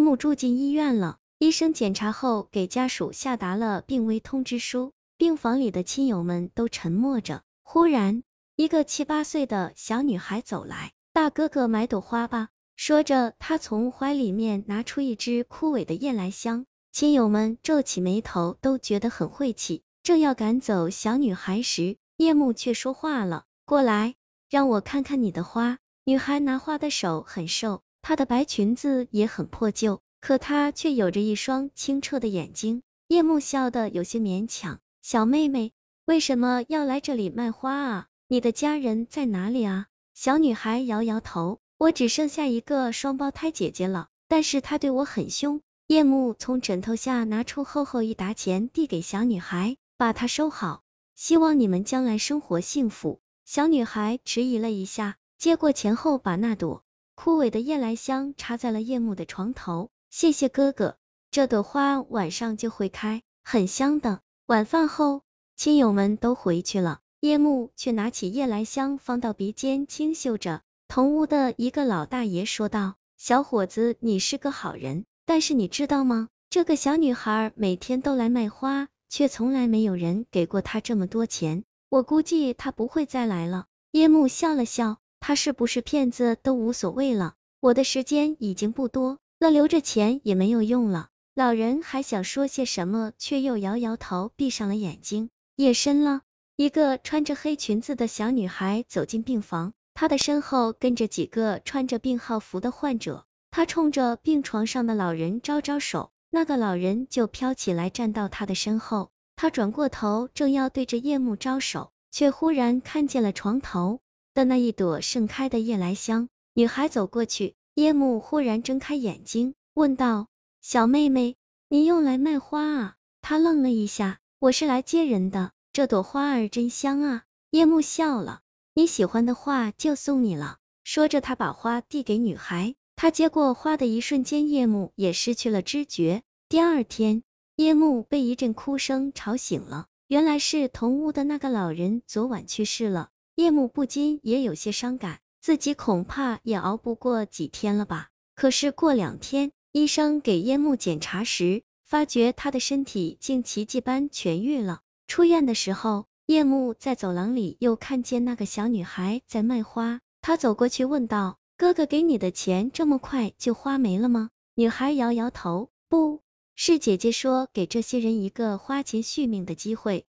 木住进医院了，医生检查后给家属下达了病危通知书，病房里的亲友们都沉默着。忽然，一个七八岁的小女孩走来，大哥哥买朵花吧。说着，他从怀里面拿出一支枯萎的夜来香，亲友们皱起眉头，都觉得很晦气。正要赶走小女孩时，叶幕却说话了：“过来，让我看看你的花。”女孩拿花的手很瘦，她的白裙子也很破旧，可她却有着一双清澈的眼睛。叶幕笑得有些勉强：“小妹妹，为什么要来这里卖花啊？你的家人在哪里啊？”小女孩摇摇头。我只剩下一个双胞胎姐姐了，但是她对我很凶。叶幕从枕头下拿出厚厚一沓钱，递给小女孩，把它收好，希望你们将来生活幸福。小女孩迟疑了一下，接过钱后，把那朵枯萎的夜来香插在了夜幕的床头。谢谢哥哥，这朵花晚上就会开，很香的。晚饭后，亲友们都回去了，夜幕却拿起夜来香放到鼻尖轻嗅着。同屋的一个老大爷说道：“小伙子，你是个好人，但是你知道吗？这个小女孩每天都来卖花，却从来没有人给过她这么多钱。我估计她不会再来了。”夜幕笑了笑，他是不是骗子都无所谓了。我的时间已经不多了，留着钱也没有用了。老人还想说些什么，却又摇摇头，闭上了眼睛。夜深了，一个穿着黑裙子的小女孩走进病房。她的身后跟着几个穿着病号服的患者，她冲着病床上的老人招招手，那个老人就飘起来站到她的身后。她转过头，正要对着夜幕招手，却忽然看见了床头的那一朵盛开的夜来香。女孩走过去，夜幕忽然睁开眼睛，问道：“小妹妹，你又来卖花啊？”他愣了一下，我是来接人的，这朵花儿真香啊。夜幕笑了。你喜欢的话就送你了。说着，他把花递给女孩。他接过花的一瞬间，叶幕也失去了知觉。第二天，叶幕被一阵哭声吵醒了，原来是同屋的那个老人昨晚去世了。叶幕不禁也有些伤感，自己恐怕也熬不过几天了吧。可是过两天，医生给叶幕检查时，发觉他的身体竟奇迹般痊愈了。出院的时候。夜幕在走廊里又看见那个小女孩在卖花，他走过去问道：“哥哥给你的钱这么快就花没了吗？”女孩摇摇头，不是姐姐说给这些人一个花钱续命的机会，